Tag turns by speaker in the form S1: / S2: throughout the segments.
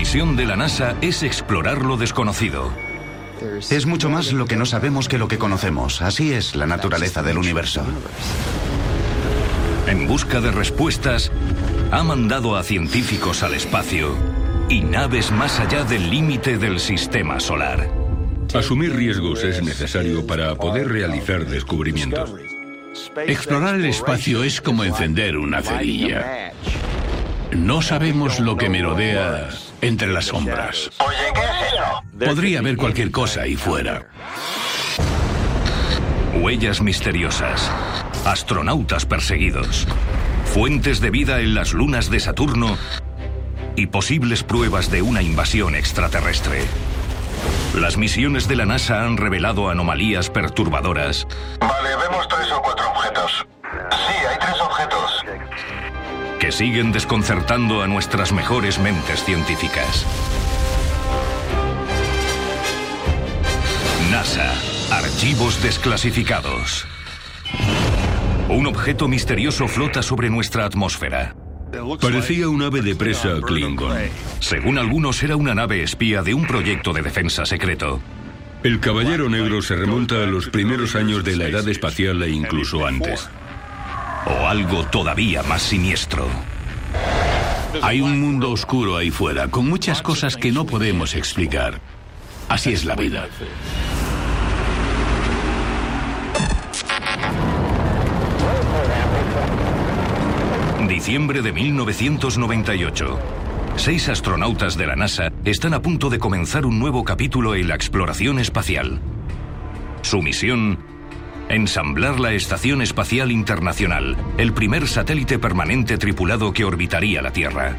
S1: misión de la NASA es explorar lo desconocido.
S2: Es mucho más lo que no sabemos que lo que conocemos. Así es la naturaleza del universo.
S1: En busca de respuestas, ha mandado a científicos al espacio y naves más allá del límite del sistema solar.
S3: Asumir riesgos es necesario para poder realizar descubrimientos.
S4: Explorar el espacio es como encender una cerilla. No sabemos lo que merodea entre las sombras.
S5: Oye, ¿qué es eso?
S4: Podría haber cualquier cosa ahí fuera.
S1: Huellas misteriosas, astronautas perseguidos, fuentes de vida en las lunas de Saturno y posibles pruebas de una invasión extraterrestre. Las misiones de la NASA han revelado anomalías perturbadoras
S5: Vale, vemos tres o cuatro objetos. Sí, hay tres objetos.
S1: Que siguen desconcertando a nuestras mejores mentes científicas. NASA, archivos desclasificados. Un objeto misterioso flota sobre nuestra atmósfera.
S3: Parecía un ave de presa Klingon.
S1: Según algunos, era una nave espía de un proyecto de defensa secreto.
S3: El Caballero Negro se remonta a los primeros años de la Edad Espacial e incluso antes.
S1: O algo todavía más siniestro.
S4: Hay un mundo oscuro ahí fuera, con muchas cosas que no podemos explicar. Así es la vida.
S1: Diciembre de 1998. Seis astronautas de la NASA están a punto de comenzar un nuevo capítulo en la exploración espacial. Su misión, ensamblar la Estación Espacial Internacional, el primer satélite permanente tripulado que orbitaría la Tierra.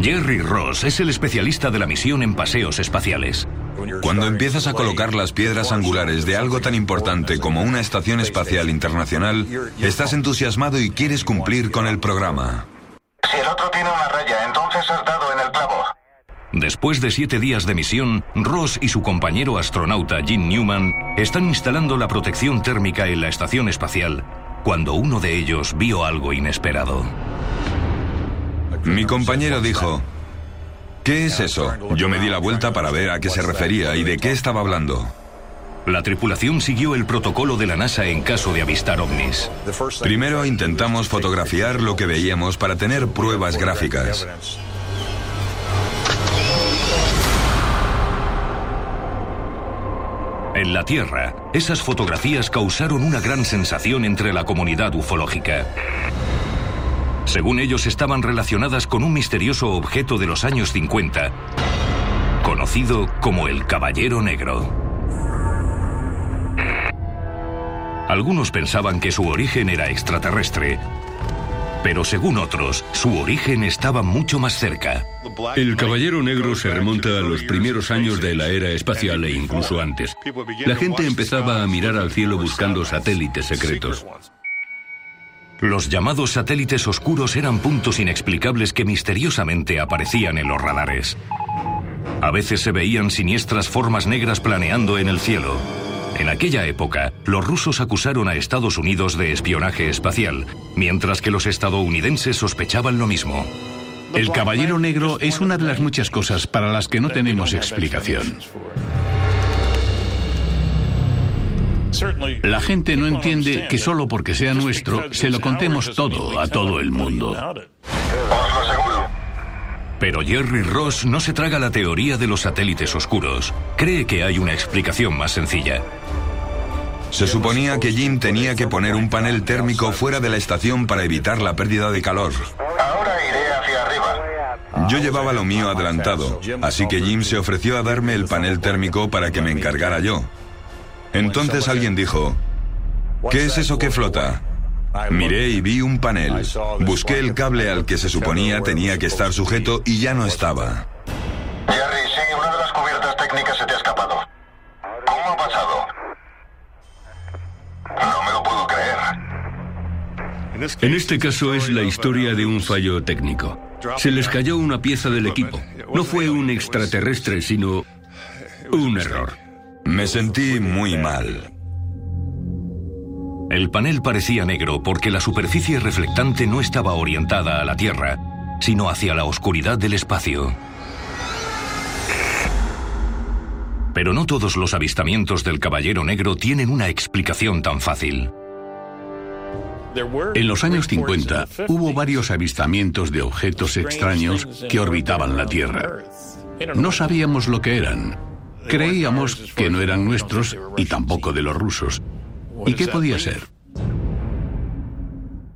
S1: Jerry Ross es el especialista de la misión en paseos espaciales.
S6: Cuando empiezas a colocar las piedras angulares de algo tan importante como una estación espacial internacional, estás entusiasmado y quieres cumplir con el programa.
S5: Si el otro tiene una raya, entonces has dado en el clavo.
S1: Después de siete días de misión, Ross y su compañero astronauta Jim Newman están instalando la protección térmica en la estación espacial cuando uno de ellos vio algo inesperado.
S6: Mi compañero dijo, ¿qué es eso? Yo me di la vuelta para ver a qué se refería y de qué estaba hablando.
S1: La tripulación siguió el protocolo de la NASA en caso de avistar ovnis.
S6: Primero intentamos fotografiar lo que veíamos para tener pruebas gráficas.
S1: En la Tierra, esas fotografías causaron una gran sensación entre la comunidad ufológica. Según ellos, estaban relacionadas con un misterioso objeto de los años 50, conocido como el Caballero Negro. Algunos pensaban que su origen era extraterrestre, pero según otros, su origen estaba mucho más cerca.
S3: El Caballero Negro se remonta a los primeros años de la era espacial e incluso antes. La gente empezaba a mirar al cielo buscando satélites secretos.
S1: Los llamados satélites oscuros eran puntos inexplicables que misteriosamente aparecían en los radares. A veces se veían siniestras formas negras planeando en el cielo. En aquella época, los rusos acusaron a Estados Unidos de espionaje espacial, mientras que los estadounidenses sospechaban lo mismo.
S4: El Caballero Negro es una de las muchas cosas para las que no tenemos explicación. La gente no entiende que solo porque sea nuestro, se lo contemos todo a todo el mundo.
S1: Pero Jerry Ross no se traga la teoría de los satélites oscuros. Cree que hay una explicación más sencilla.
S6: Se suponía que Jim tenía que poner un panel térmico fuera de la estación para evitar la pérdida de calor.
S5: Ahora iré hacia arriba.
S6: Yo llevaba lo mío adelantado, así que Jim se ofreció a darme el panel térmico para que me encargara yo. Entonces alguien dijo, ¿qué es eso que flota? Miré y vi un panel. Busqué el cable al que se suponía tenía que estar sujeto y ya no estaba.
S5: Jerry, sí, una de las cubiertas técnicas se te ha escapado. ¿Cómo ha pasado? No me lo puedo creer.
S3: En este caso es la historia de un fallo técnico. Se les cayó una pieza del equipo. No fue un extraterrestre, sino un error.
S6: Me sentí muy mal.
S1: El panel parecía negro porque la superficie reflectante no estaba orientada a la Tierra, sino hacia la oscuridad del espacio. Pero no todos los avistamientos del Caballero Negro tienen una explicación tan fácil.
S4: En los años 50 hubo varios avistamientos de objetos extraños que orbitaban la Tierra. No sabíamos lo que eran. Creíamos que no eran nuestros y tampoco de los rusos. ¿Y qué podía ser?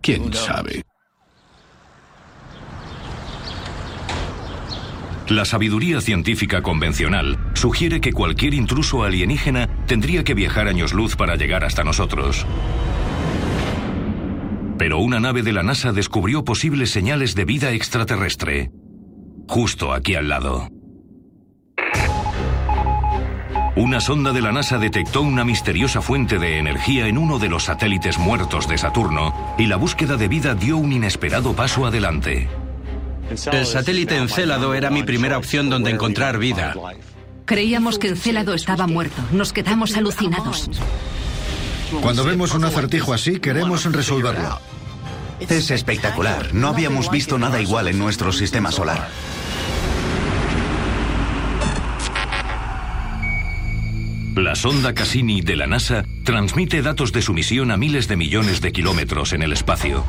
S4: ¿Quién sabe?
S1: La sabiduría científica convencional sugiere que cualquier intruso alienígena tendría que viajar años luz para llegar hasta nosotros. Pero una nave de la NASA descubrió posibles señales de vida extraterrestre, justo aquí al lado. Una sonda de la NASA detectó una misteriosa fuente de energía en uno de los satélites muertos de Saturno y la búsqueda de vida dio un inesperado paso adelante.
S7: El satélite Encélado era mi primera opción donde encontrar vida.
S8: Creíamos que Encélado estaba muerto. Nos quedamos alucinados.
S9: Cuando vemos un acertijo así, queremos resolverlo.
S2: Es espectacular. No habíamos visto nada igual en nuestro sistema solar.
S1: La sonda Cassini de la NASA transmite datos de su misión a miles de millones de kilómetros en el espacio.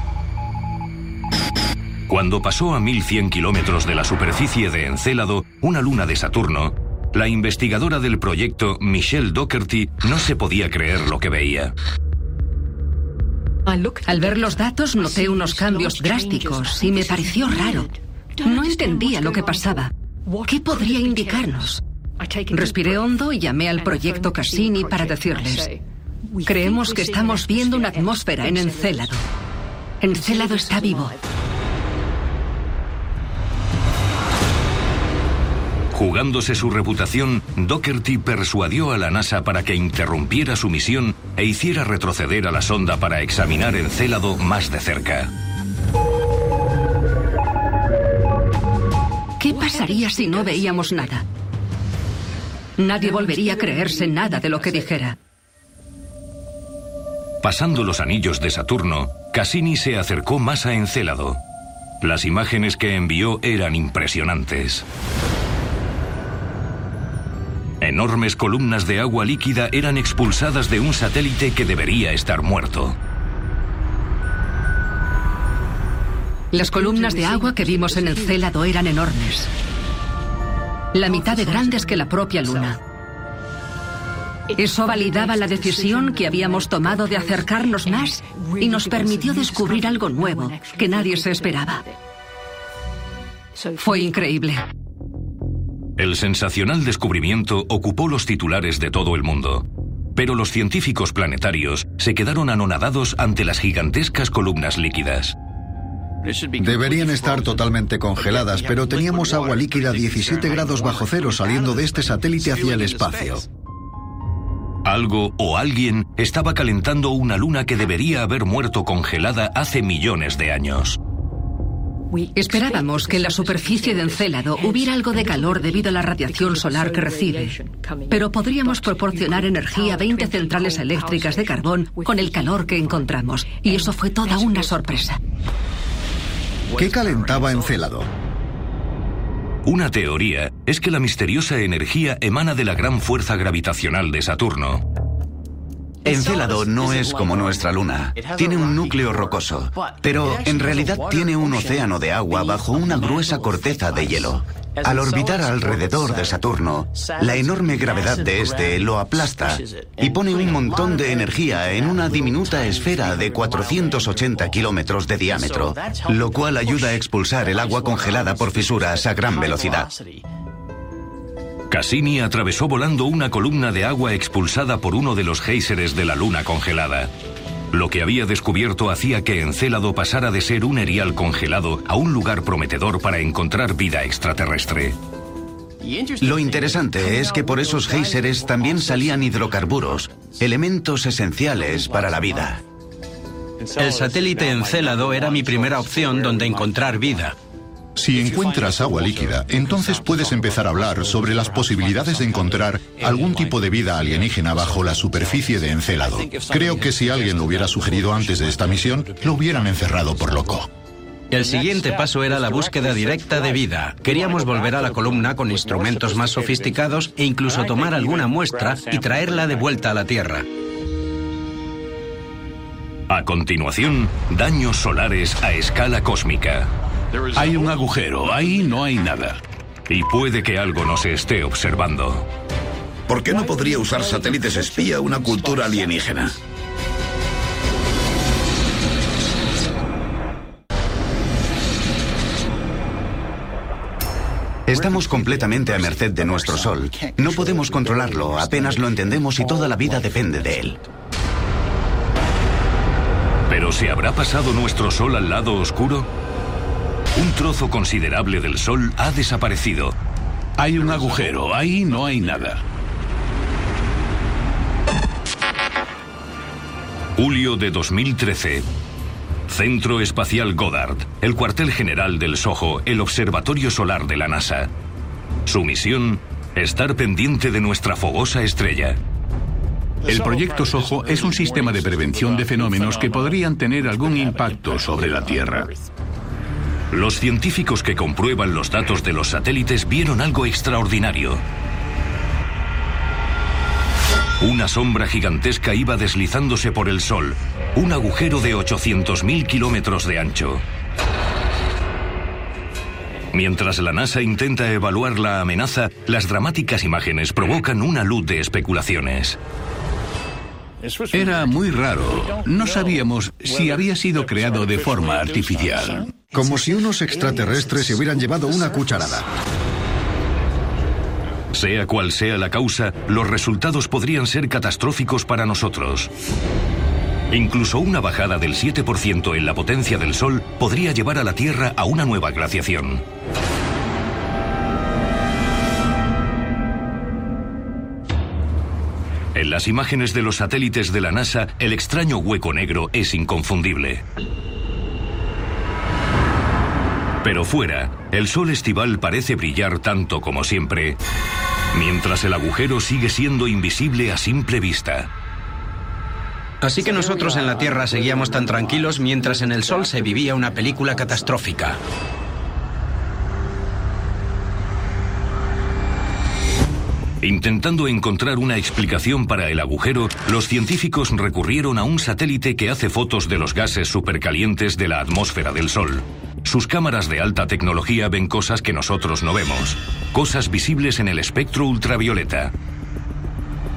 S1: Cuando pasó a 1100 kilómetros de la superficie de Encélado, una luna de Saturno, la investigadora del proyecto, Michelle Doherty, no se podía creer lo que veía.
S8: Al ver los datos noté unos cambios drásticos y me pareció raro. No entendía lo que pasaba. ¿Qué podría indicarnos? Respiré hondo y llamé al proyecto Cassini para decirles, creemos que estamos viendo una atmósfera en Encélado. Encélado está vivo.
S1: Jugándose su reputación, Doherty persuadió a la NASA para que interrumpiera su misión e hiciera retroceder a la sonda para examinar Encélado más de cerca.
S8: ¿Qué pasaría si no veíamos nada? Nadie volvería a creerse nada de lo que dijera.
S1: Pasando los anillos de Saturno, Cassini se acercó más a Encélado. Las imágenes que envió eran impresionantes. Enormes columnas de agua líquida eran expulsadas de un satélite que debería estar muerto.
S8: Las columnas de agua que vimos en Encélado eran enormes la mitad de grandes que la propia Luna. Eso validaba la decisión que habíamos tomado de acercarnos más y nos permitió descubrir algo nuevo que nadie se esperaba. Fue increíble.
S1: El sensacional descubrimiento ocupó los titulares de todo el mundo, pero los científicos planetarios se quedaron anonadados ante las gigantescas columnas líquidas.
S9: Deberían estar totalmente congeladas, pero teníamos agua líquida a 17 grados bajo cero saliendo de este satélite hacia el espacio.
S1: Algo o alguien estaba calentando una luna que debería haber muerto congelada hace millones de años.
S8: Esperábamos que en la superficie de Encélado hubiera algo de calor debido a la radiación solar que recibe, pero podríamos proporcionar energía a 20 centrales eléctricas de carbón con el calor que encontramos, y eso fue toda una sorpresa.
S9: ¿Qué calentaba Encélado?
S1: Una teoría es que la misteriosa energía emana de la gran fuerza gravitacional de Saturno.
S2: Encélado no es como nuestra luna. Tiene un núcleo rocoso, pero en realidad tiene un océano de agua bajo una gruesa corteza de hielo. Al orbitar alrededor de Saturno, la enorme gravedad de este lo aplasta y pone un montón de energía en una diminuta esfera de 480 kilómetros de diámetro, lo cual ayuda a expulsar el agua congelada por fisuras a gran velocidad.
S1: Cassini atravesó volando una columna de agua expulsada por uno de los géiseres de la luna congelada. Lo que había descubierto hacía que Encélado pasara de ser un erial congelado a un lugar prometedor para encontrar vida extraterrestre.
S2: Lo interesante es que por esos géiseres también salían hidrocarburos, elementos esenciales para la vida.
S7: El satélite Encélado era mi primera opción donde encontrar vida.
S10: Si encuentras agua líquida, entonces puedes empezar a hablar sobre las posibilidades de encontrar algún tipo de vida alienígena bajo la superficie de Encélado. Creo que si alguien lo hubiera sugerido antes de esta misión, lo hubieran encerrado por loco.
S7: El siguiente paso era la búsqueda directa de vida. Queríamos volver a la columna con instrumentos más sofisticados e incluso tomar alguna muestra y traerla de vuelta a la Tierra.
S1: A continuación, daños solares a escala cósmica.
S4: Hay un agujero, ahí no hay nada.
S1: Y puede que algo nos esté observando.
S11: ¿Por qué no podría usar satélites espía una cultura alienígena?
S2: Estamos completamente a merced de nuestro Sol. No podemos controlarlo, apenas lo entendemos y toda la vida depende de él.
S1: ¿Pero se habrá pasado nuestro Sol al lado oscuro? Un trozo considerable del Sol ha desaparecido.
S4: Hay un agujero, ahí no hay nada.
S1: Julio de 2013. Centro Espacial Goddard, el cuartel general del SOHO, el Observatorio Solar de la NASA. Su misión, estar pendiente de nuestra fogosa estrella.
S4: El proyecto SOHO es un sistema de prevención de fenómenos que podrían tener algún impacto sobre la Tierra.
S1: Los científicos que comprueban los datos de los satélites vieron algo extraordinario. Una sombra gigantesca iba deslizándose por el Sol, un agujero de 800.000 kilómetros de ancho. Mientras la NASA intenta evaluar la amenaza, las dramáticas imágenes provocan una luz de especulaciones.
S4: Era muy raro. No sabíamos si había sido creado de forma artificial.
S9: Como si unos extraterrestres se hubieran llevado una cucharada.
S1: Sea cual sea la causa, los resultados podrían ser catastróficos para nosotros. Incluso una bajada del 7% en la potencia del Sol podría llevar a la Tierra a una nueva glaciación. En las imágenes de los satélites de la NASA, el extraño hueco negro es inconfundible. Pero fuera, el sol estival parece brillar tanto como siempre, mientras el agujero sigue siendo invisible a simple vista.
S7: Así que nosotros en la Tierra seguíamos tan tranquilos mientras en el Sol se vivía una película catastrófica.
S1: Intentando encontrar una explicación para el agujero, los científicos recurrieron a un satélite que hace fotos de los gases supercalientes de la atmósfera del Sol. Sus cámaras de alta tecnología ven cosas que nosotros no vemos, cosas visibles en el espectro ultravioleta.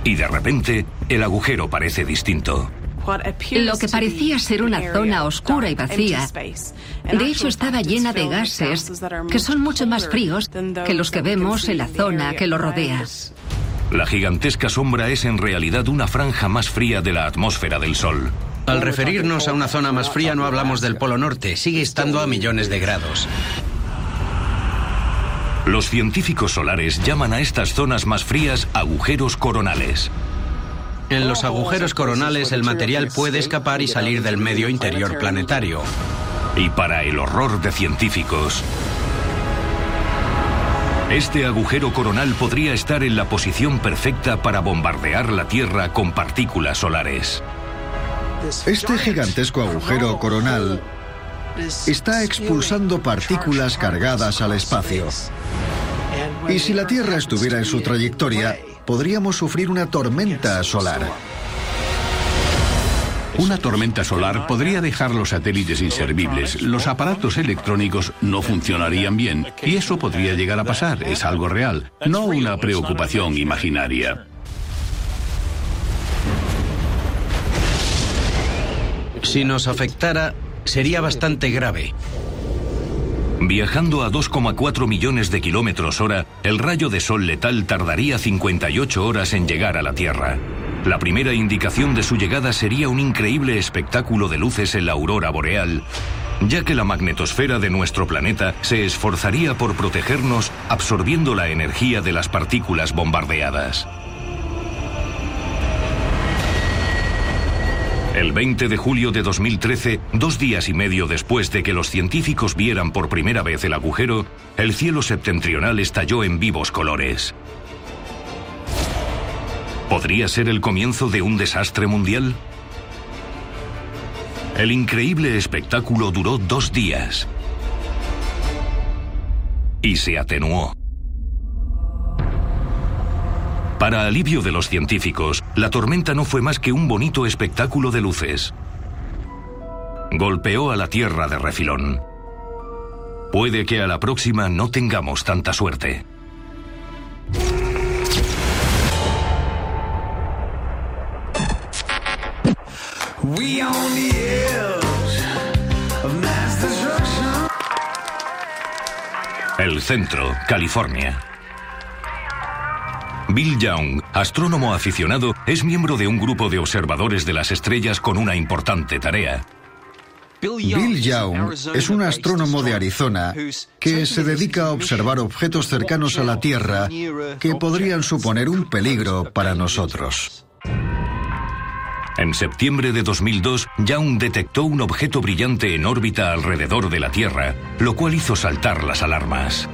S1: Y de repente, el agujero parece distinto.
S8: Lo que parecía ser una zona oscura y vacía, de hecho estaba llena de gases que son mucho más fríos que los que vemos en la zona que lo rodea.
S1: La gigantesca sombra es en realidad una franja más fría de la atmósfera del Sol.
S7: Al referirnos a una zona más fría no hablamos del Polo Norte, sigue estando a millones de grados.
S1: Los científicos solares llaman a estas zonas más frías agujeros coronales.
S7: En los agujeros coronales el material puede escapar y salir del medio interior planetario.
S1: Y para el horror de científicos, este agujero coronal podría estar en la posición perfecta para bombardear la Tierra con partículas solares.
S9: Este gigantesco agujero coronal está expulsando partículas cargadas al espacio. Y si la Tierra estuviera en su trayectoria, podríamos sufrir una tormenta solar.
S4: Una tormenta solar podría dejar los satélites inservibles, los aparatos electrónicos no funcionarían bien y eso podría llegar a pasar, es algo real, no una preocupación imaginaria.
S7: Si nos afectara, sería bastante grave.
S1: Viajando a 2,4 millones de kilómetros hora, el rayo de sol letal tardaría 58 horas en llegar a la Tierra. La primera indicación de su llegada sería un increíble espectáculo de luces en la aurora boreal, ya que la magnetosfera de nuestro planeta se esforzaría por protegernos absorbiendo la energía de las partículas bombardeadas. El 20 de julio de 2013, dos días y medio después de que los científicos vieran por primera vez el agujero, el cielo septentrional estalló en vivos colores. ¿Podría ser el comienzo de un desastre mundial? El increíble espectáculo duró dos días y se atenuó. Para alivio de los científicos, la tormenta no fue más que un bonito espectáculo de luces. Golpeó a la Tierra de refilón. Puede que a la próxima no tengamos tanta suerte. El Centro, California. Bill Young, astrónomo aficionado, es miembro de un grupo de observadores de las estrellas con una importante tarea.
S9: Bill Young es un astrónomo de Arizona que se dedica a observar objetos cercanos a la Tierra que podrían suponer un peligro para nosotros.
S1: En septiembre de 2002, Young detectó un objeto brillante en órbita alrededor de la Tierra, lo cual hizo saltar las alarmas.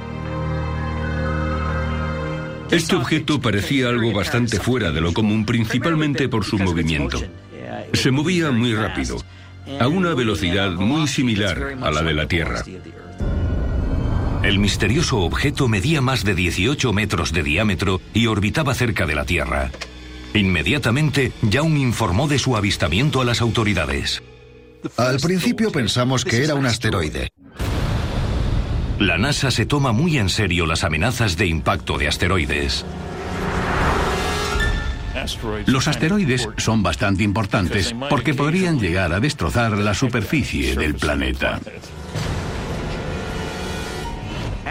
S3: Este objeto parecía algo bastante fuera de lo común, principalmente por su movimiento. Se movía muy rápido, a una velocidad muy similar a la de la Tierra.
S1: El misterioso objeto medía más de 18 metros de diámetro y orbitaba cerca de la Tierra. Inmediatamente, Young informó de su avistamiento a las autoridades.
S9: Al principio pensamos que era un asteroide.
S1: La NASA se toma muy en serio las amenazas de impacto de asteroides.
S4: Los asteroides son bastante importantes porque podrían llegar a destrozar la superficie del planeta.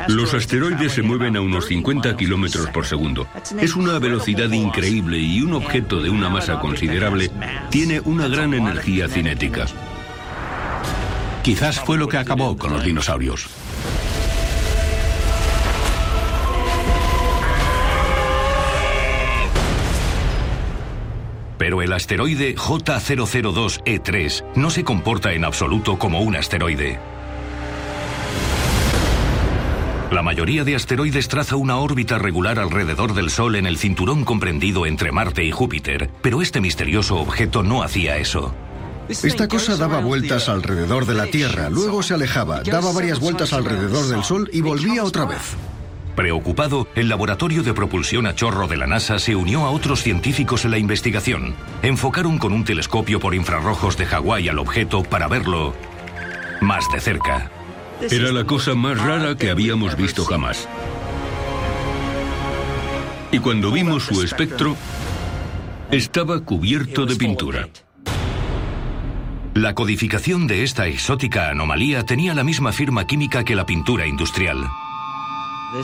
S3: Los asteroides se mueven a unos 50 kilómetros por segundo. Es una velocidad increíble y un objeto de una masa considerable tiene una gran energía cinética.
S4: Quizás fue lo que acabó con los dinosaurios.
S1: Pero el asteroide J002E3 no se comporta en absoluto como un asteroide. La mayoría de asteroides traza una órbita regular alrededor del Sol en el cinturón comprendido entre Marte y Júpiter, pero este misterioso objeto no hacía eso.
S9: Esta cosa daba vueltas alrededor de la Tierra, luego se alejaba, daba varias vueltas alrededor del Sol y volvía otra vez.
S1: Preocupado, el laboratorio de propulsión a chorro de la NASA se unió a otros científicos en la investigación. Enfocaron con un telescopio por infrarrojos de Hawái al objeto para verlo más de cerca.
S3: Era la cosa más rara que habíamos visto jamás. Y cuando vimos su espectro, estaba cubierto de pintura.
S1: La codificación de esta exótica anomalía tenía la misma firma química que la pintura industrial.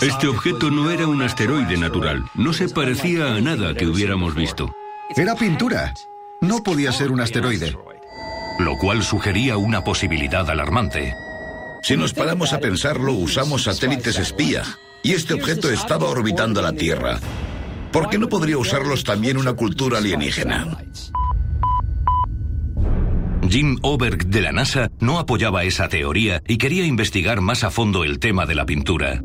S3: Este objeto no era un asteroide natural, no se parecía a nada que hubiéramos visto.
S9: Era pintura. No podía ser un asteroide.
S1: Lo cual sugería una posibilidad alarmante.
S11: Si nos paramos a pensarlo, usamos satélites espía y este objeto estaba orbitando la Tierra. ¿Por qué no podría usarlos también una cultura alienígena?
S1: Jim Oberg de la NASA no apoyaba esa teoría y quería investigar más a fondo el tema de la pintura.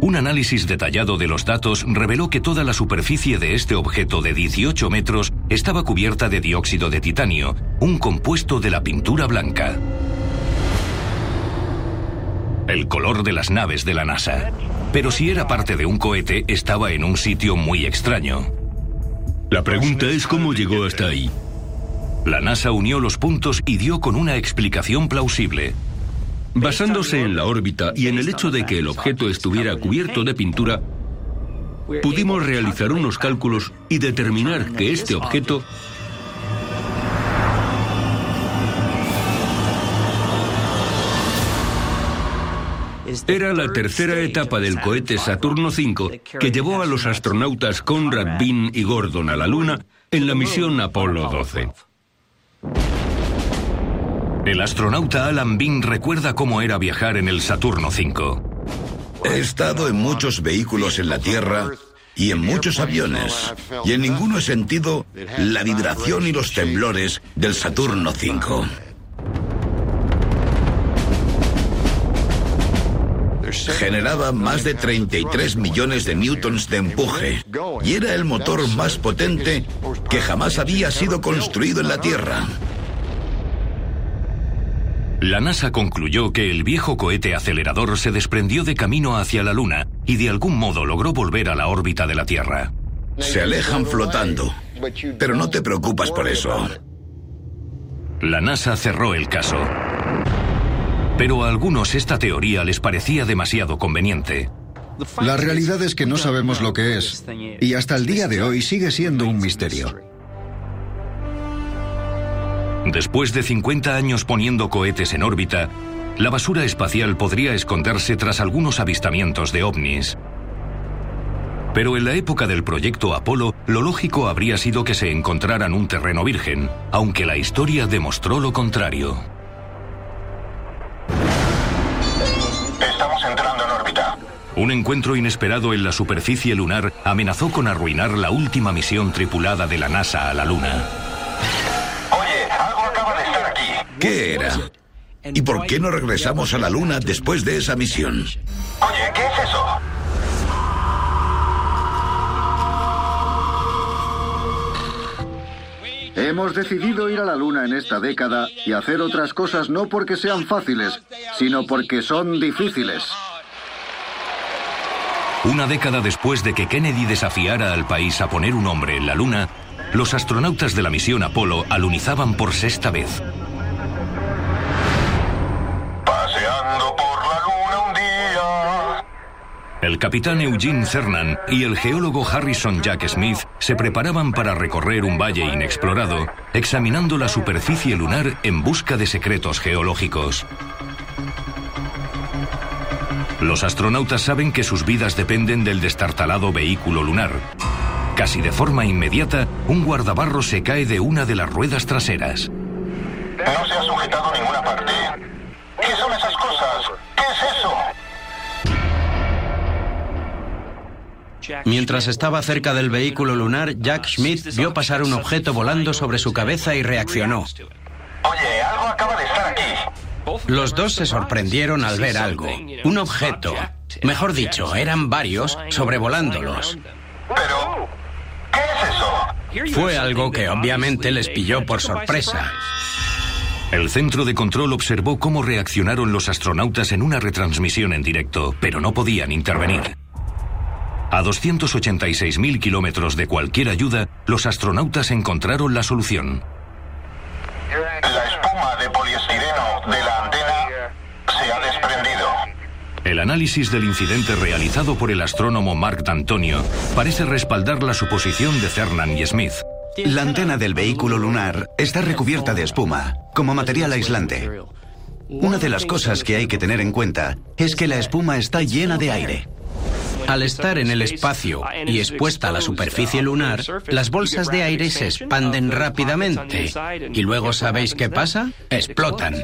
S1: Un análisis detallado de los datos reveló que toda la superficie de este objeto de 18 metros estaba cubierta de dióxido de titanio, un compuesto de la pintura blanca el color de las naves de la NASA. Pero si era parte de un cohete, estaba en un sitio muy extraño.
S3: La pregunta es cómo llegó hasta ahí.
S1: La NASA unió los puntos y dio con una explicación plausible.
S3: Basándose en la órbita y en el hecho de que el objeto estuviera cubierto de pintura, pudimos realizar unos cálculos y determinar que este objeto Era la tercera etapa del cohete Saturno V que llevó a los astronautas Conrad Bean y Gordon a la Luna en la misión Apolo 12.
S1: El astronauta Alan Bean recuerda cómo era viajar en el Saturno V.
S11: He estado en muchos vehículos en la Tierra y en muchos aviones, y en ninguno he sentido la vibración y los temblores del Saturno V. generaba más de 33 millones de newtons de empuje y era el motor más potente que jamás había sido construido en la Tierra.
S1: La NASA concluyó que el viejo cohete acelerador se desprendió de camino hacia la Luna y de algún modo logró volver a la órbita de la Tierra.
S11: Se alejan flotando, pero no te preocupas por eso.
S1: La NASA cerró el caso. Pero a algunos esta teoría les parecía demasiado conveniente.
S9: La realidad es que no sabemos lo que es, y hasta el día de hoy sigue siendo un misterio.
S1: Después de 50 años poniendo cohetes en órbita, la basura espacial podría esconderse tras algunos avistamientos de ovnis. Pero en la época del proyecto Apolo, lo lógico habría sido que se encontraran un terreno virgen, aunque la historia demostró lo contrario.
S5: Estamos entrando en órbita.
S1: Un encuentro inesperado en la superficie lunar amenazó con arruinar la última misión tripulada de la NASA a la Luna.
S11: ¿Qué era? ¿Y por qué no regresamos a la Luna después de esa misión?
S5: Oye, ¿qué es eso?
S9: Hemos decidido ir a la Luna en esta década y hacer otras cosas no porque sean fáciles, sino porque son difíciles.
S1: Una década después de que Kennedy desafiara al país a poner un hombre en la Luna, los astronautas de la misión Apolo alunizaban por sexta vez. El capitán Eugene Cernan y el geólogo Harrison Jack Smith se preparaban para recorrer un valle inexplorado, examinando la superficie lunar en busca de secretos geológicos. Los astronautas saben que sus vidas dependen del destartalado vehículo lunar. Casi de forma inmediata, un guardabarro se cae de una de las ruedas traseras.
S5: No se ha sujetado ninguna parte.
S7: Mientras estaba cerca del vehículo lunar, Jack Schmidt vio pasar un objeto volando sobre su cabeza y reaccionó.
S5: Oye, algo acaba de estar aquí.
S7: Los dos se sorprendieron al ver algo, un objeto. Mejor dicho, eran varios sobrevolándolos.
S5: Pero, ¿qué es eso?
S7: Fue algo que obviamente les pilló por sorpresa.
S1: El centro de control observó cómo reaccionaron los astronautas en una retransmisión en directo, pero no podían intervenir. A 286.000 kilómetros de cualquier ayuda, los astronautas encontraron la solución.
S5: La espuma de poliestireno de la antena se ha desprendido.
S1: El análisis del incidente realizado por el astrónomo Mark D'Antonio parece respaldar la suposición de Cernan y Smith.
S2: La antena del vehículo lunar está recubierta de espuma, como material aislante. Una de las cosas que hay que tener en cuenta es que la espuma está llena de aire.
S7: Al estar en el espacio y expuesta a la superficie lunar, las bolsas de aire se expanden rápidamente. ¿Y luego sabéis qué pasa? Explotan.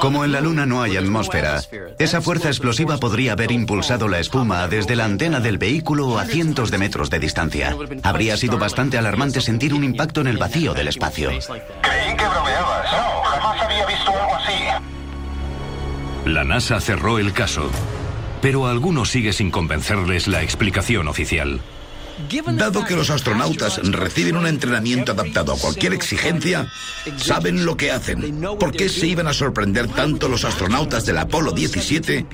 S2: Como en la Luna no hay atmósfera, esa fuerza explosiva podría haber impulsado la espuma desde la antena del vehículo a cientos de metros de distancia. Habría sido bastante alarmante sentir un impacto en el vacío del espacio.
S5: Creí que bromeabas. No, jamás había visto algo así.
S1: La NASA cerró el caso, pero a algunos sigue sin convencerles la explicación oficial.
S11: Dado que los astronautas reciben un entrenamiento adaptado a cualquier exigencia, saben lo que hacen. ¿Por qué se iban a sorprender tanto los astronautas del Apolo 17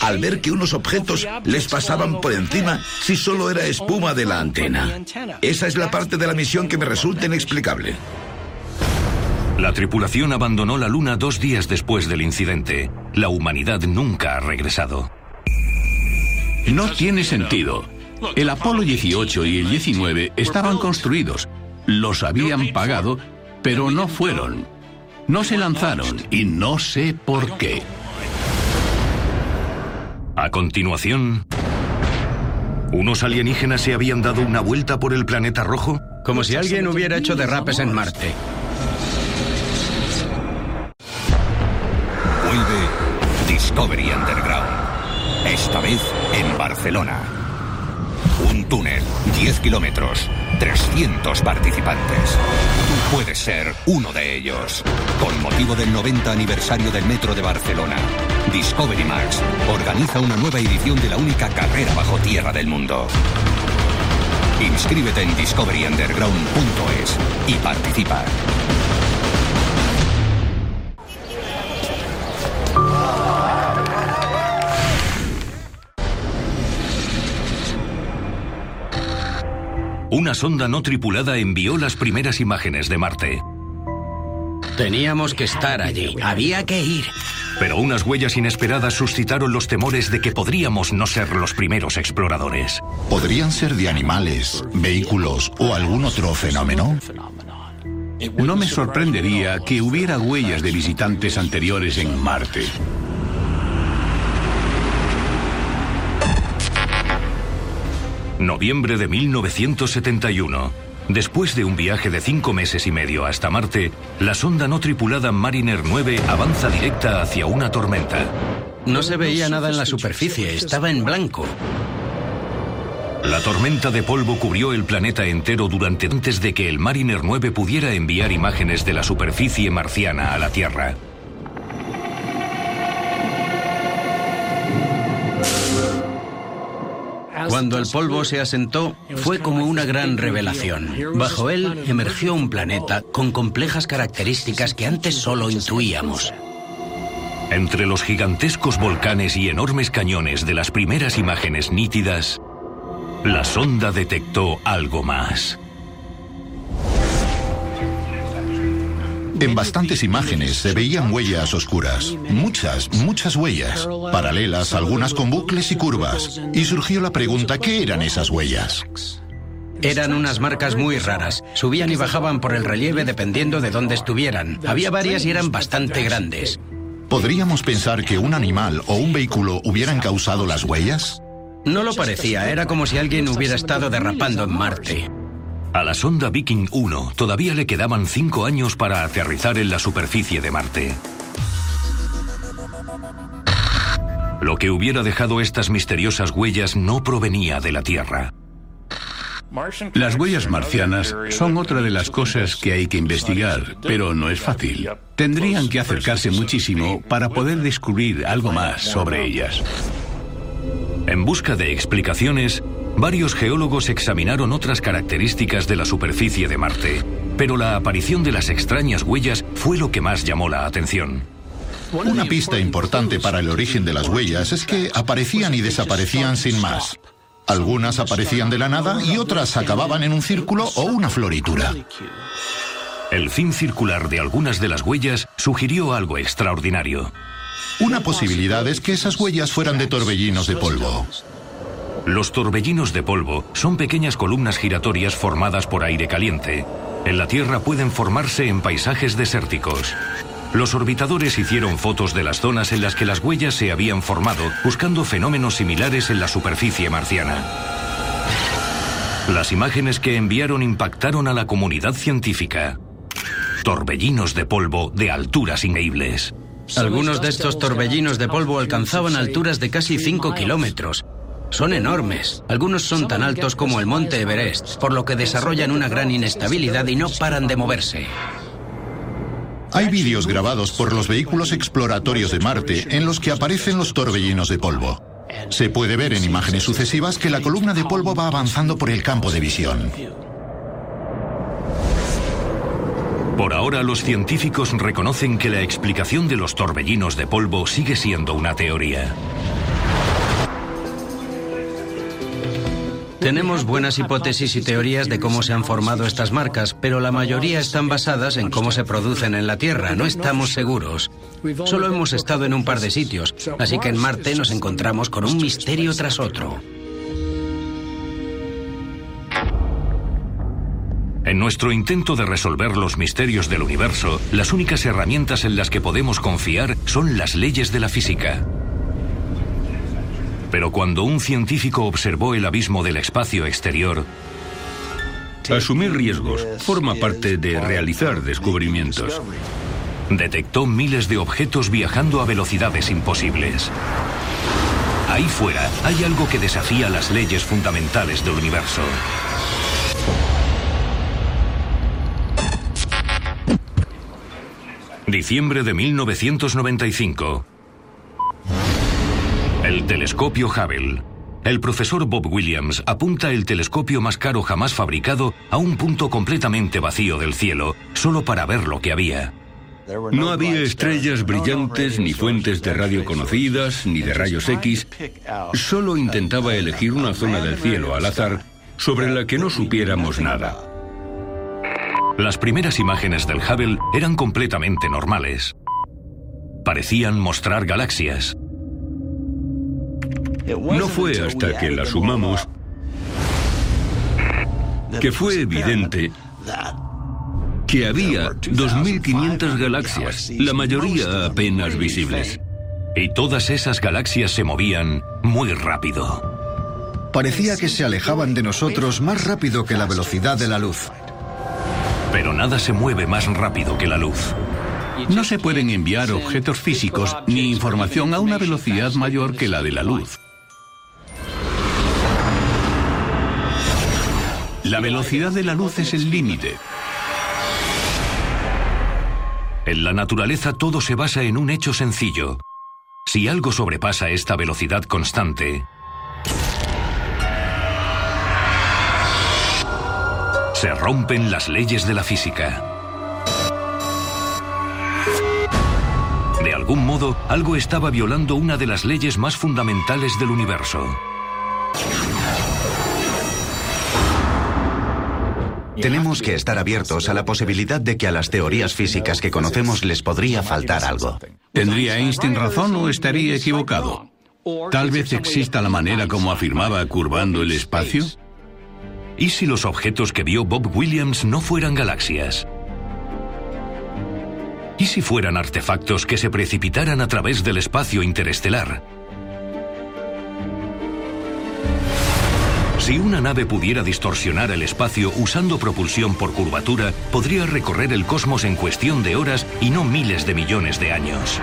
S11: al ver que unos objetos les pasaban por encima si solo era espuma de la antena? Esa es la parte de la misión que me resulta inexplicable.
S1: La tripulación abandonó la Luna dos días después del incidente. La humanidad nunca ha regresado.
S4: No tiene sentido. El Apolo 18 y el 19 estaban construidos, los habían pagado, pero no fueron. No se lanzaron y no sé por qué.
S1: A continuación, ¿unos alienígenas se habían dado una vuelta por el planeta rojo?
S7: Como si alguien hubiera hecho derrapes en Marte.
S12: Vuelve Discovery Underground. Esta vez en Barcelona. Un túnel, 10 kilómetros, 300 participantes. Tú puedes ser uno de ellos. Con motivo del 90 aniversario del Metro de Barcelona, Discovery Max organiza una nueva edición de la única carrera bajo tierra del mundo. Inscríbete en discoveryunderground.es y participa.
S1: Una sonda no tripulada envió las primeras imágenes de Marte.
S7: Teníamos que estar allí, había que ir.
S1: Pero unas huellas inesperadas suscitaron los temores de que podríamos no ser los primeros exploradores.
S10: ¿Podrían ser de animales, vehículos o algún otro fenómeno?
S4: No me sorprendería que hubiera huellas de visitantes anteriores en Marte.
S1: Noviembre de 1971. Después de un viaje de cinco meses y medio hasta Marte, la sonda no tripulada Mariner 9 avanza directa hacia una tormenta.
S7: No se veía nada en la superficie, estaba en blanco.
S1: La tormenta de polvo cubrió el planeta entero durante antes de que el Mariner 9 pudiera enviar imágenes de la superficie marciana a la Tierra.
S7: Cuando el polvo se asentó, fue como una gran revelación. Bajo él emergió un planeta con complejas características que antes solo intuíamos.
S1: Entre los gigantescos volcanes y enormes cañones de las primeras imágenes nítidas, la sonda detectó algo más.
S10: En bastantes imágenes se veían huellas oscuras. Muchas, muchas huellas. Paralelas, algunas con bucles y curvas. Y surgió la pregunta, ¿qué eran esas huellas?
S7: Eran unas marcas muy raras. Subían y bajaban por el relieve dependiendo de dónde estuvieran. Había varias y eran bastante grandes.
S10: ¿Podríamos pensar que un animal o un vehículo hubieran causado las huellas?
S7: No lo parecía, era como si alguien hubiera estado derrapando en Marte.
S1: A la sonda Viking 1 todavía le quedaban cinco años para aterrizar en la superficie de Marte. Lo que hubiera dejado estas misteriosas huellas no provenía de la Tierra.
S4: Las huellas marcianas son otra de las cosas que hay que investigar, pero no es fácil. Tendrían que acercarse muchísimo para poder descubrir algo más sobre ellas.
S1: En busca de explicaciones, Varios geólogos examinaron otras características de la superficie de Marte, pero la aparición de las extrañas huellas fue lo que más llamó la atención.
S10: Una pista importante para el origen de las huellas es que aparecían y desaparecían sin más. Algunas aparecían de la nada y otras acababan en un círculo o una floritura.
S1: El fin circular de algunas de las huellas sugirió algo extraordinario.
S10: Una posibilidad es que esas huellas fueran de torbellinos de polvo.
S1: Los torbellinos de polvo son pequeñas columnas giratorias formadas por aire caliente. En la Tierra pueden formarse en paisajes desérticos. Los orbitadores hicieron fotos de las zonas en las que las huellas se habían formado, buscando fenómenos similares en la superficie marciana. Las imágenes que enviaron impactaron a la comunidad científica. Torbellinos de polvo de alturas increíbles.
S7: Algunos de estos torbellinos de polvo alcanzaban alturas de casi 5 kilómetros. Son enormes. Algunos son tan altos como el monte Everest, por lo que desarrollan una gran inestabilidad y no paran de moverse.
S10: Hay vídeos grabados por los vehículos exploratorios de Marte en los que aparecen los torbellinos de polvo. Se puede ver en imágenes sucesivas que la columna de polvo va avanzando por el campo de visión.
S1: Por ahora los científicos reconocen que la explicación de los torbellinos de polvo sigue siendo una teoría.
S7: Tenemos buenas hipótesis y teorías de cómo se han formado estas marcas, pero la mayoría están basadas en cómo se producen en la Tierra. No estamos seguros. Solo hemos estado en un par de sitios, así que en Marte nos encontramos con un misterio tras otro.
S1: En nuestro intento de resolver los misterios del universo, las únicas herramientas en las que podemos confiar son las leyes de la física. Pero cuando un científico observó el abismo del espacio exterior,
S3: Asumir riesgos forma parte de realizar descubrimientos.
S1: detectó miles de objetos viajando a velocidades imposibles. Ahí fuera hay algo que desafía las leyes fundamentales del universo. Diciembre de 1995. El telescopio Hubble. El profesor Bob Williams apunta el telescopio más caro jamás fabricado a un punto completamente vacío del cielo, solo para ver lo que había.
S3: No había estrellas brillantes, ni fuentes de radio conocidas, ni de rayos X. Solo intentaba elegir una zona del cielo al azar sobre la que no supiéramos nada.
S1: Las primeras imágenes del Hubble eran completamente normales. Parecían mostrar galaxias.
S3: No fue hasta que la sumamos que fue evidente que había 2.500 galaxias, la mayoría apenas visibles.
S1: Y todas esas galaxias se movían muy rápido.
S9: Parecía que se alejaban de nosotros más rápido que la velocidad de la luz.
S1: Pero nada se mueve más rápido que la luz.
S4: No se pueden enviar objetos físicos ni información a una velocidad mayor que la de la luz. La velocidad de la luz es el límite.
S1: En la naturaleza todo se basa en un hecho sencillo. Si algo sobrepasa esta velocidad constante, se rompen las leyes de la física. De algún modo, algo estaba violando una de las leyes más fundamentales del universo.
S2: Tenemos que estar abiertos a la posibilidad de que a las teorías físicas que conocemos les podría faltar algo.
S4: ¿Tendría Einstein razón o estaría equivocado? Tal vez exista la manera como afirmaba curvando el espacio.
S1: ¿Y si los objetos que vio Bob Williams no fueran galaxias? ¿Y si fueran artefactos que se precipitaran a través del espacio interestelar? Si una nave pudiera distorsionar el espacio usando propulsión por curvatura, podría recorrer el cosmos en cuestión de horas y no miles de millones de años.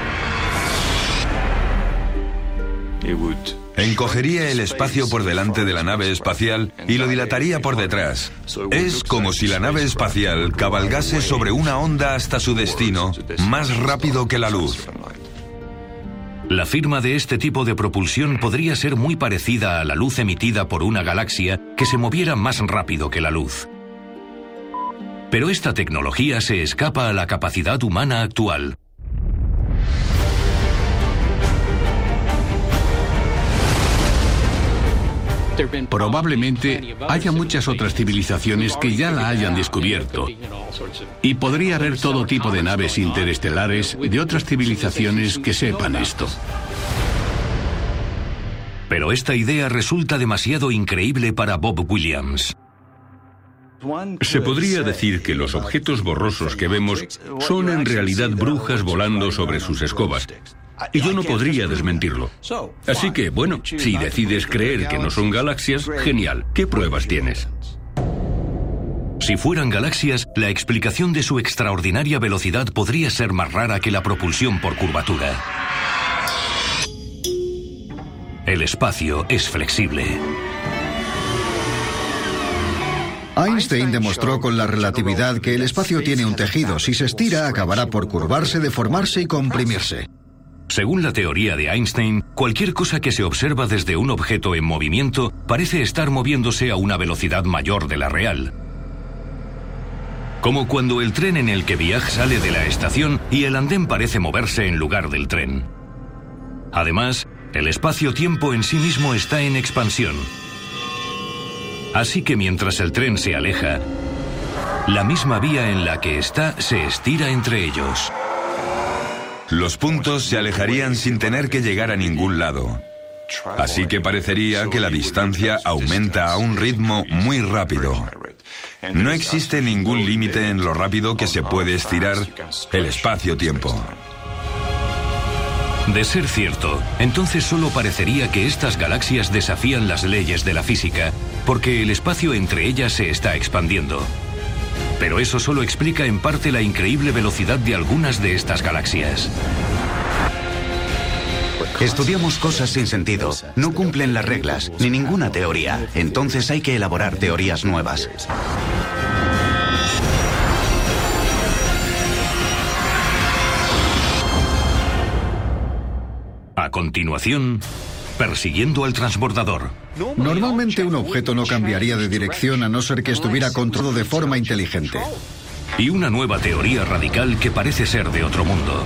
S6: Encogería el espacio por delante de la nave espacial y lo dilataría por detrás. Es como si la nave espacial cabalgase sobre una onda hasta su destino, más rápido que la luz.
S1: La firma de este tipo de propulsión podría ser muy parecida a la luz emitida por una galaxia que se moviera más rápido que la luz. Pero esta tecnología se escapa a la capacidad humana actual.
S4: Probablemente haya muchas otras civilizaciones que ya la hayan descubierto. Y podría haber todo tipo de naves interestelares de otras civilizaciones que sepan esto.
S1: Pero esta idea resulta demasiado increíble para Bob Williams.
S3: Se podría decir que los objetos borrosos que vemos son en realidad brujas volando sobre sus escobas. Y yo no podría desmentirlo. Así que, bueno, si decides creer que no son galaxias, genial. ¿Qué pruebas tienes?
S1: Si fueran galaxias, la explicación de su extraordinaria velocidad podría ser más rara que la propulsión por curvatura. El espacio es flexible.
S9: Einstein demostró con la relatividad que el espacio tiene un tejido. Si se estira, acabará por curvarse, deformarse y comprimirse.
S1: Según la teoría de Einstein, cualquier cosa que se observa desde un objeto en movimiento parece estar moviéndose a una velocidad mayor de la real. Como cuando el tren en el que viaja sale de la estación y el andén parece moverse en lugar del tren. Además, el espacio-tiempo en sí mismo está en expansión. Así que mientras el tren se aleja, la misma vía en la que está se estira entre ellos.
S6: Los puntos se alejarían sin tener que llegar a ningún lado. Así que parecería que la distancia aumenta a un ritmo muy rápido. No existe ningún límite en lo rápido que se puede estirar el espacio-tiempo.
S1: De ser cierto, entonces solo parecería que estas galaxias desafían las leyes de la física, porque el espacio entre ellas se está expandiendo. Pero eso solo explica en parte la increíble velocidad de algunas de estas galaxias.
S2: Estudiamos cosas sin sentido, no cumplen las reglas, ni ninguna teoría. Entonces hay que elaborar teorías nuevas.
S1: A continuación, persiguiendo al transbordador.
S9: Normalmente un objeto no cambiaría de dirección a no ser que estuviera controlado de forma inteligente.
S1: Y una nueva teoría radical que parece ser de otro mundo.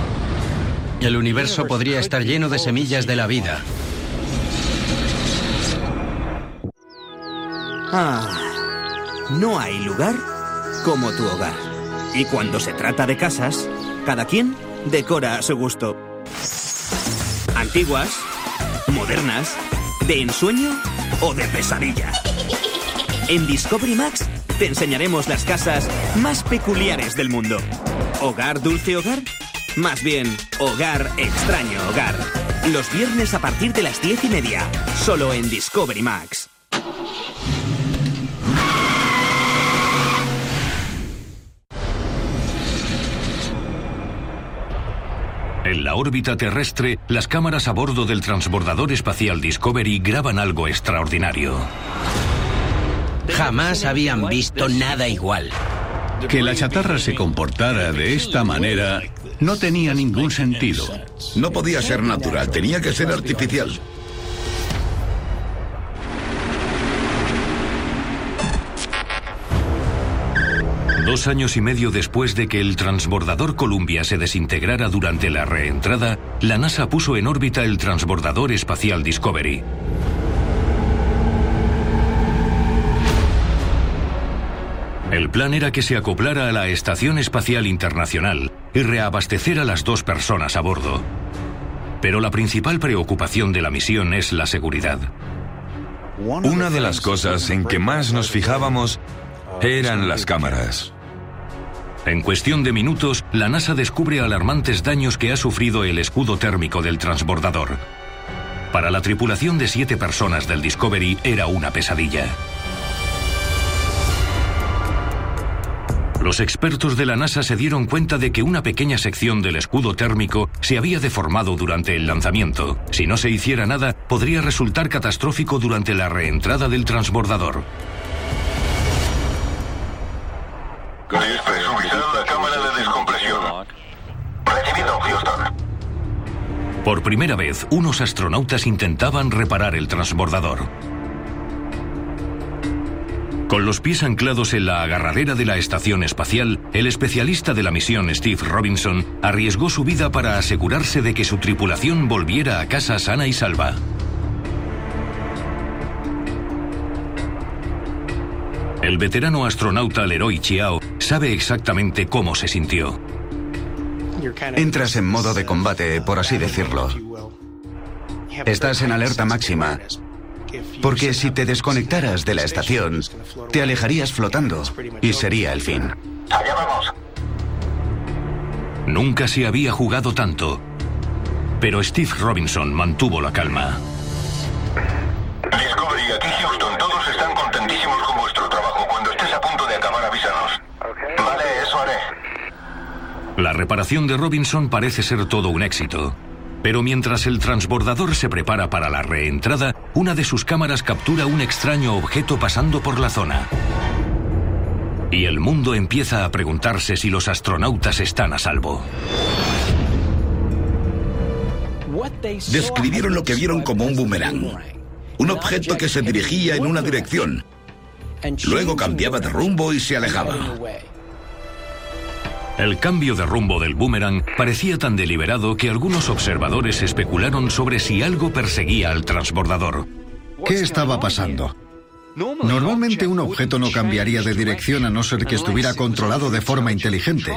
S7: El universo podría estar lleno de semillas de la vida.
S13: Ah, no hay lugar como tu hogar. Y cuando se trata de casas, cada quien decora a su gusto. Antiguas, modernas, de ensueño o de pesadilla. En Discovery Max te enseñaremos las casas más peculiares del mundo. ¿Hogar dulce hogar? Más bien, hogar extraño hogar. Los viernes a partir de las diez y media, solo en Discovery Max.
S1: En la órbita terrestre, las cámaras a bordo del transbordador espacial Discovery graban algo extraordinario.
S7: Jamás habían visto nada igual.
S4: Que la chatarra se comportara de esta manera no tenía ningún sentido.
S11: No podía ser natural, tenía que ser artificial.
S1: Dos años y medio después de que el transbordador Columbia se desintegrara durante la reentrada, la NASA puso en órbita el transbordador espacial Discovery. El plan era que se acoplara a la Estación Espacial Internacional y reabastecer a las dos personas a bordo. Pero la principal preocupación de la misión es la seguridad.
S6: Una de las cosas en que más nos fijábamos eran las cámaras.
S1: En cuestión de minutos, la NASA descubre alarmantes daños que ha sufrido el escudo térmico del transbordador. Para la tripulación de siete personas del Discovery era una pesadilla. Los expertos de la NASA se dieron cuenta de que una pequeña sección del escudo térmico se había deformado durante el lanzamiento. Si no se hiciera nada, podría resultar catastrófico durante la reentrada del transbordador.
S5: Despresurizar la cámara de descompresión. Recibido, Houston.
S1: Por primera vez, unos astronautas intentaban reparar el transbordador. Con los pies anclados en la agarradera de la estación espacial, el especialista de la misión Steve Robinson arriesgó su vida para asegurarse de que su tripulación volviera a casa sana y salva. El veterano astronauta Leroy Chiao sabe exactamente cómo se sintió.
S2: Entras en modo de combate, por así decirlo. Estás en alerta máxima. Porque si te desconectaras de la estación, te alejarías flotando y sería el fin.
S5: Allá vamos.
S1: Nunca se había jugado tanto. Pero Steve Robinson mantuvo la calma.
S5: Discovery, aquí Houston. Todos están contentísimos con vuestro trabajo. Cuando estés a punto de acabar, avísanos. Vale, eso haré.
S1: La reparación de Robinson parece ser todo un éxito. Pero mientras el transbordador se prepara para la reentrada, una de sus cámaras captura un extraño objeto pasando por la zona. Y el mundo empieza a preguntarse si los astronautas están a salvo.
S11: Describieron lo que vieron como un boomerang. Un objeto que se dirigía en una dirección. Luego cambiaba de rumbo y se alejaba.
S1: El cambio de rumbo del boomerang parecía tan deliberado que algunos observadores especularon sobre si algo perseguía al transbordador.
S9: ¿Qué estaba pasando? Normalmente un objeto no cambiaría de dirección a no ser que estuviera controlado de forma inteligente.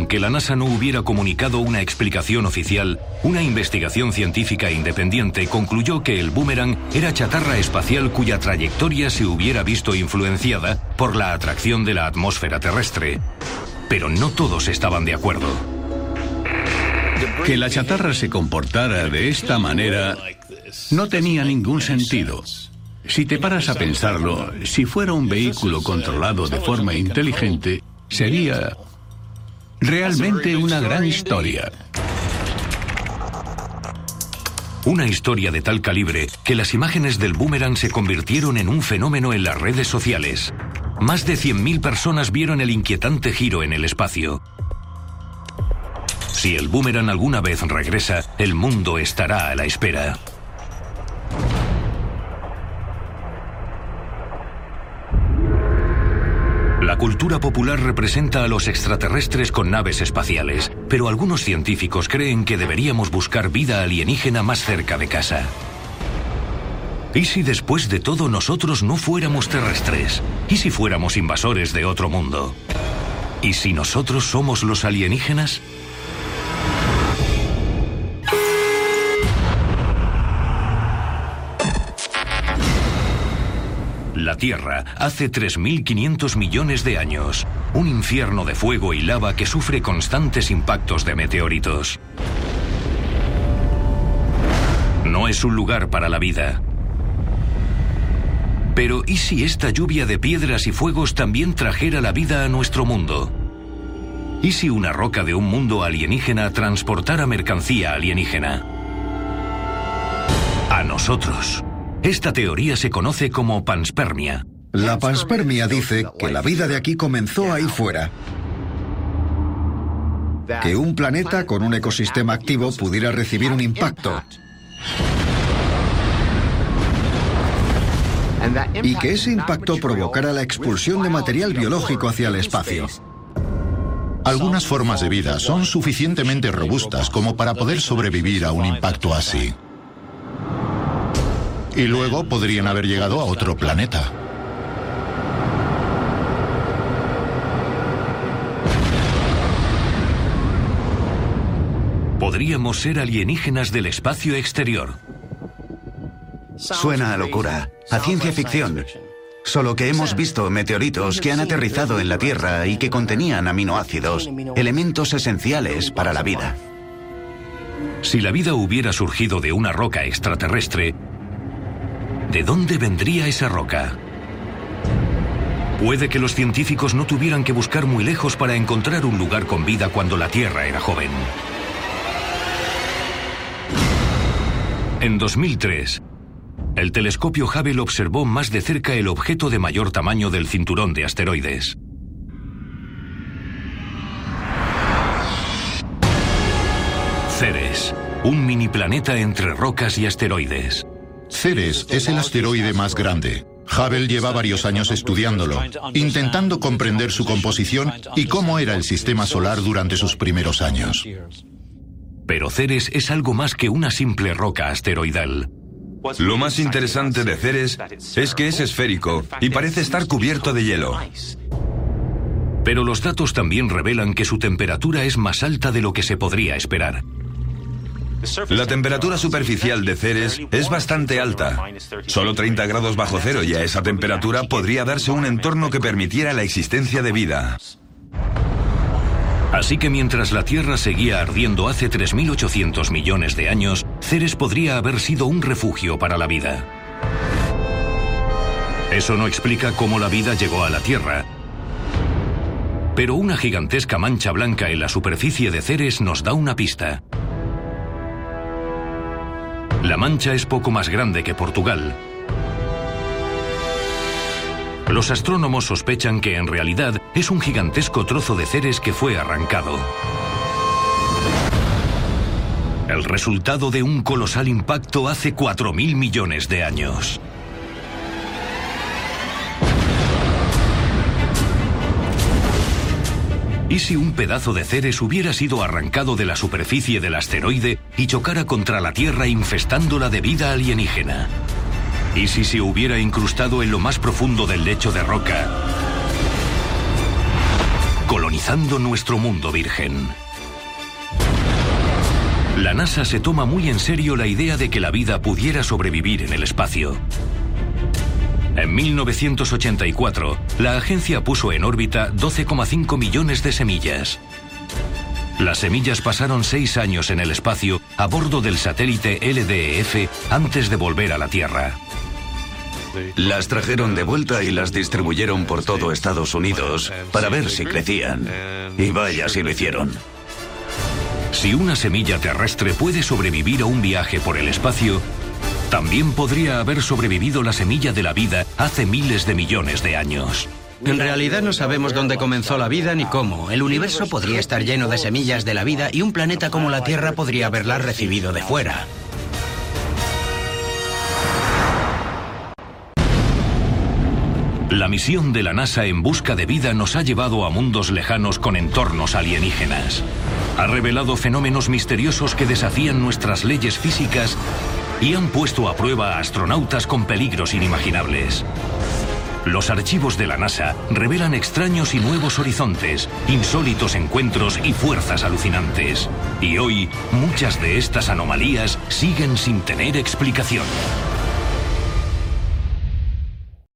S1: Aunque la NASA no hubiera comunicado una explicación oficial, una investigación científica independiente concluyó que el boomerang era chatarra espacial cuya trayectoria se hubiera visto influenciada por la atracción de la atmósfera terrestre. Pero no todos estaban de acuerdo.
S4: Que la chatarra se comportara de esta manera no tenía ningún sentido. Si te paras a pensarlo, si fuera un vehículo controlado de forma inteligente, sería realmente una gran historia.
S1: Una historia de tal calibre que las imágenes del boomerang se convirtieron en un fenómeno en las redes sociales. Más de 100.000 personas vieron el inquietante giro en el espacio. Si el boomerang alguna vez regresa, el mundo estará a la espera. Cultura popular representa a los extraterrestres con naves espaciales, pero algunos científicos creen que deberíamos buscar vida alienígena más cerca de casa. ¿Y si después de todo nosotros no fuéramos terrestres? ¿Y si fuéramos invasores de otro mundo? ¿Y si nosotros somos los alienígenas? La Tierra hace 3.500 millones de años. Un infierno de fuego y lava que sufre constantes impactos de meteoritos. No es un lugar para la vida. Pero ¿y si esta lluvia de piedras y fuegos también trajera la vida a nuestro mundo? ¿Y si una roca de un mundo alienígena transportara mercancía alienígena? A nosotros. Esta teoría se conoce como panspermia.
S9: La panspermia dice que la vida de aquí comenzó ahí fuera. Que un planeta con un ecosistema activo pudiera recibir un impacto. Y que ese impacto provocara la expulsión de material biológico hacia el espacio.
S10: Algunas formas de vida son suficientemente robustas como para poder sobrevivir a un impacto así. Y luego podrían haber llegado a otro planeta.
S1: Podríamos ser alienígenas del espacio exterior.
S2: Suena a locura, a ciencia ficción. Solo que hemos visto meteoritos que han aterrizado en la Tierra y que contenían aminoácidos, elementos esenciales para la vida.
S1: Si la vida hubiera surgido de una roca extraterrestre, ¿de dónde vendría esa roca? Puede que los científicos no tuvieran que buscar muy lejos para encontrar un lugar con vida cuando la Tierra era joven. En 2003, el telescopio Hubble observó más de cerca el objeto de mayor tamaño del cinturón de asteroides. Ceres, un mini planeta entre rocas y asteroides.
S10: Ceres es el asteroide más grande. Hubble lleva varios años estudiándolo, intentando comprender su composición y cómo era el sistema solar durante sus primeros años.
S1: Pero Ceres es algo más que una simple roca asteroidal.
S6: Lo más interesante de Ceres es que es esférico y parece estar cubierto de hielo.
S1: Pero los datos también revelan que su temperatura es más alta de lo que se podría esperar.
S6: La temperatura superficial de Ceres es bastante alta. Solo 30 grados bajo cero y a esa temperatura podría darse un entorno que permitiera la existencia de vida.
S1: Así que mientras la Tierra seguía ardiendo hace 3.800 millones de años, Ceres podría haber sido un refugio para la vida. Eso no explica cómo la vida llegó a la Tierra. Pero una gigantesca mancha blanca en la superficie de Ceres nos da una pista. La mancha es poco más grande que Portugal. Los astrónomos sospechan que en realidad es un gigantesco trozo de Ceres que fue arrancado. El resultado de un colosal impacto hace 4.000 millones de años. ¿Y si un pedazo de Ceres hubiera sido arrancado de la superficie del asteroide y chocara contra la Tierra infestándola de vida alienígena? ¿Y si se hubiera incrustado en lo más profundo del lecho de roca, colonizando nuestro mundo virgen? La NASA se toma muy en serio la idea de que la vida pudiera sobrevivir en el espacio. En 1984, la agencia puso en órbita 12,5 millones de semillas. Las semillas pasaron seis años en el espacio a bordo del satélite LDEF antes de volver a la Tierra.
S2: Las trajeron de vuelta y las distribuyeron por todo Estados Unidos para ver si crecían. Y vaya si lo hicieron.
S1: Si una semilla terrestre puede sobrevivir a un viaje por el espacio, también podría haber sobrevivido la semilla de la vida hace miles de millones de años.
S7: En realidad no sabemos dónde comenzó la vida ni cómo. El universo podría estar lleno de semillas de la vida y un planeta como la Tierra podría haberla recibido de fuera.
S1: La misión de la NASA en busca de vida nos ha llevado a mundos lejanos con entornos alienígenas. Ha revelado fenómenos misteriosos que desafían nuestras leyes físicas y han puesto a prueba a astronautas con peligros inimaginables. Los archivos de la NASA revelan extraños y nuevos horizontes, insólitos encuentros y fuerzas alucinantes. Y hoy, muchas de estas anomalías siguen sin tener explicación.